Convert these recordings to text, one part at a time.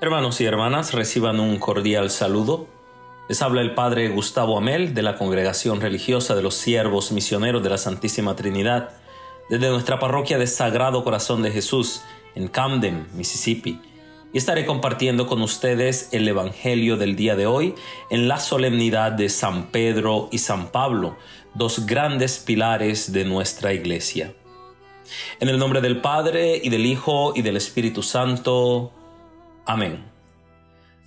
Hermanos y hermanas, reciban un cordial saludo. Les habla el Padre Gustavo Amel de la Congregación Religiosa de los Siervos Misioneros de la Santísima Trinidad, desde nuestra parroquia de Sagrado Corazón de Jesús en Camden, Mississippi. Y estaré compartiendo con ustedes el Evangelio del día de hoy en la solemnidad de San Pedro y San Pablo, dos grandes pilares de nuestra iglesia. En el nombre del Padre y del Hijo y del Espíritu Santo. Amén.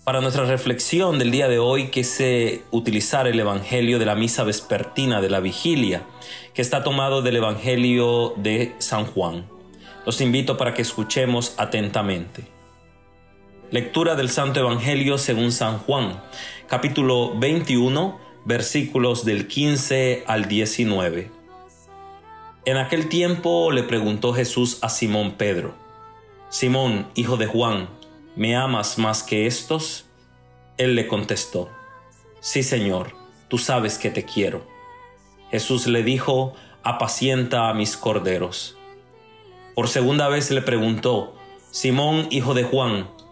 Para nuestra reflexión del día de hoy quise utilizar el Evangelio de la Misa Vespertina de la Vigilia, que está tomado del Evangelio de San Juan. Los invito para que escuchemos atentamente. Lectura del Santo Evangelio según San Juan, capítulo 21, versículos del 15 al 19. En aquel tiempo le preguntó Jesús a Simón Pedro, Simón, hijo de Juan, ¿me amas más que estos? Él le contestó, Sí, Señor, tú sabes que te quiero. Jesús le dijo, apacienta a mis corderos. Por segunda vez le preguntó, Simón, hijo de Juan,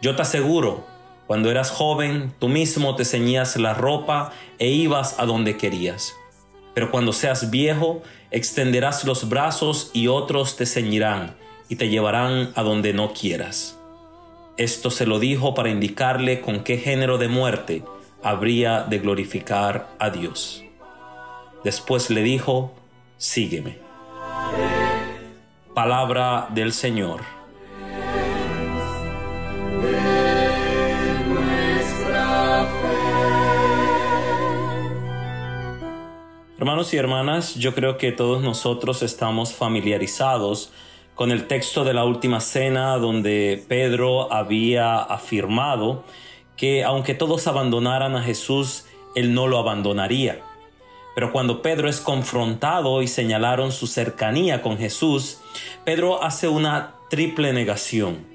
Yo te aseguro, cuando eras joven, tú mismo te ceñías la ropa e ibas a donde querías. Pero cuando seas viejo, extenderás los brazos y otros te ceñirán y te llevarán a donde no quieras. Esto se lo dijo para indicarle con qué género de muerte habría de glorificar a Dios. Después le dijo, sígueme. Palabra del Señor. Hermanos y hermanas, yo creo que todos nosotros estamos familiarizados con el texto de la última cena donde Pedro había afirmado que aunque todos abandonaran a Jesús, él no lo abandonaría. Pero cuando Pedro es confrontado y señalaron su cercanía con Jesús, Pedro hace una triple negación.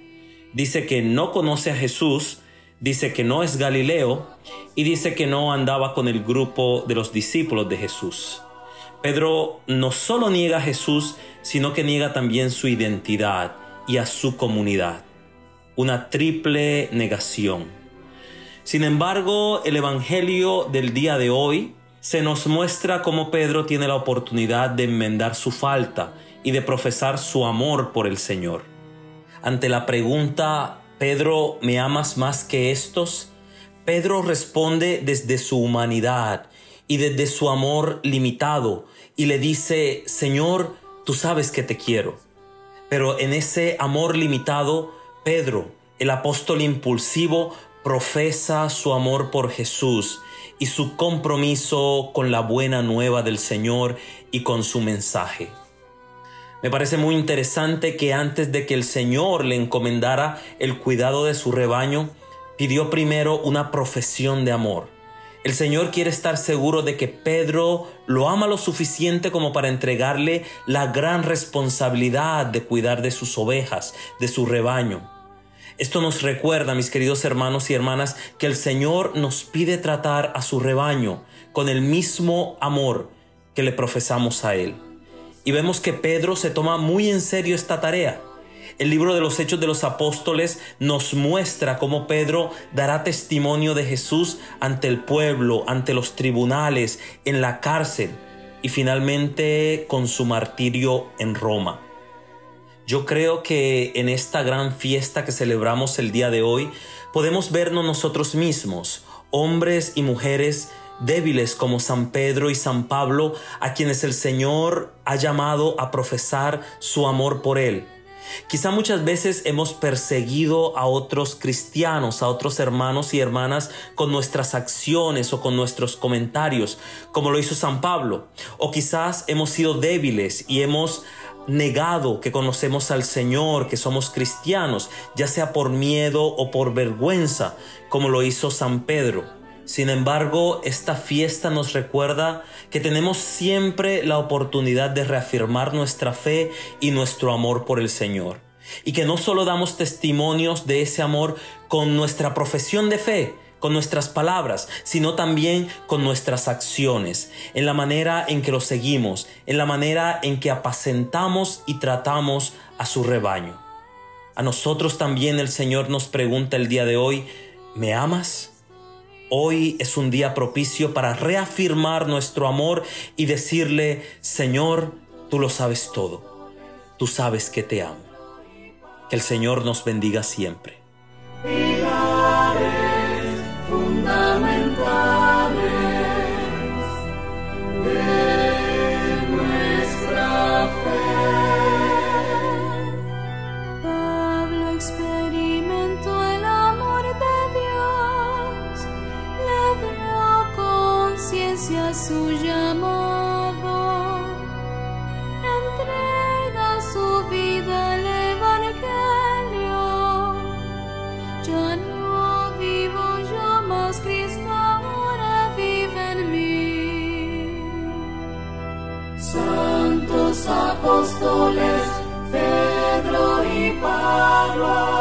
Dice que no conoce a Jesús, dice que no es Galileo y dice que no andaba con el grupo de los discípulos de Jesús. Pedro no solo niega a Jesús, sino que niega también su identidad y a su comunidad. Una triple negación. Sin embargo, el Evangelio del día de hoy se nos muestra cómo Pedro tiene la oportunidad de enmendar su falta y de profesar su amor por el Señor. Ante la pregunta, Pedro, ¿me amas más que estos? Pedro responde desde su humanidad y desde su amor limitado y le dice, Señor, tú sabes que te quiero. Pero en ese amor limitado, Pedro, el apóstol impulsivo, profesa su amor por Jesús y su compromiso con la buena nueva del Señor y con su mensaje. Me parece muy interesante que antes de que el Señor le encomendara el cuidado de su rebaño, pidió primero una profesión de amor. El Señor quiere estar seguro de que Pedro lo ama lo suficiente como para entregarle la gran responsabilidad de cuidar de sus ovejas, de su rebaño. Esto nos recuerda, mis queridos hermanos y hermanas, que el Señor nos pide tratar a su rebaño con el mismo amor que le profesamos a Él. Y vemos que Pedro se toma muy en serio esta tarea. El libro de los Hechos de los Apóstoles nos muestra cómo Pedro dará testimonio de Jesús ante el pueblo, ante los tribunales, en la cárcel y finalmente con su martirio en Roma. Yo creo que en esta gran fiesta que celebramos el día de hoy podemos vernos nosotros mismos, hombres y mujeres débiles como San Pedro y San Pablo, a quienes el Señor ha llamado a profesar su amor por Él. Quizá muchas veces hemos perseguido a otros cristianos, a otros hermanos y hermanas con nuestras acciones o con nuestros comentarios, como lo hizo San Pablo. O quizás hemos sido débiles y hemos negado que conocemos al Señor, que somos cristianos, ya sea por miedo o por vergüenza, como lo hizo San Pedro. Sin embargo, esta fiesta nos recuerda que tenemos siempre la oportunidad de reafirmar nuestra fe y nuestro amor por el Señor. Y que no solo damos testimonios de ese amor con nuestra profesión de fe, con nuestras palabras, sino también con nuestras acciones, en la manera en que lo seguimos, en la manera en que apacentamos y tratamos a su rebaño. A nosotros también el Señor nos pregunta el día de hoy, ¿me amas? Hoy es un día propicio para reafirmar nuestro amor y decirle, Señor, tú lo sabes todo, tú sabes que te amo. Que el Señor nos bendiga siempre. renuncia su llamado, entrega su vida al Evangelio. Ya no vivo yo más, Cristo ahora vive en mí. Santos apóstoles, Pedro y Pablo.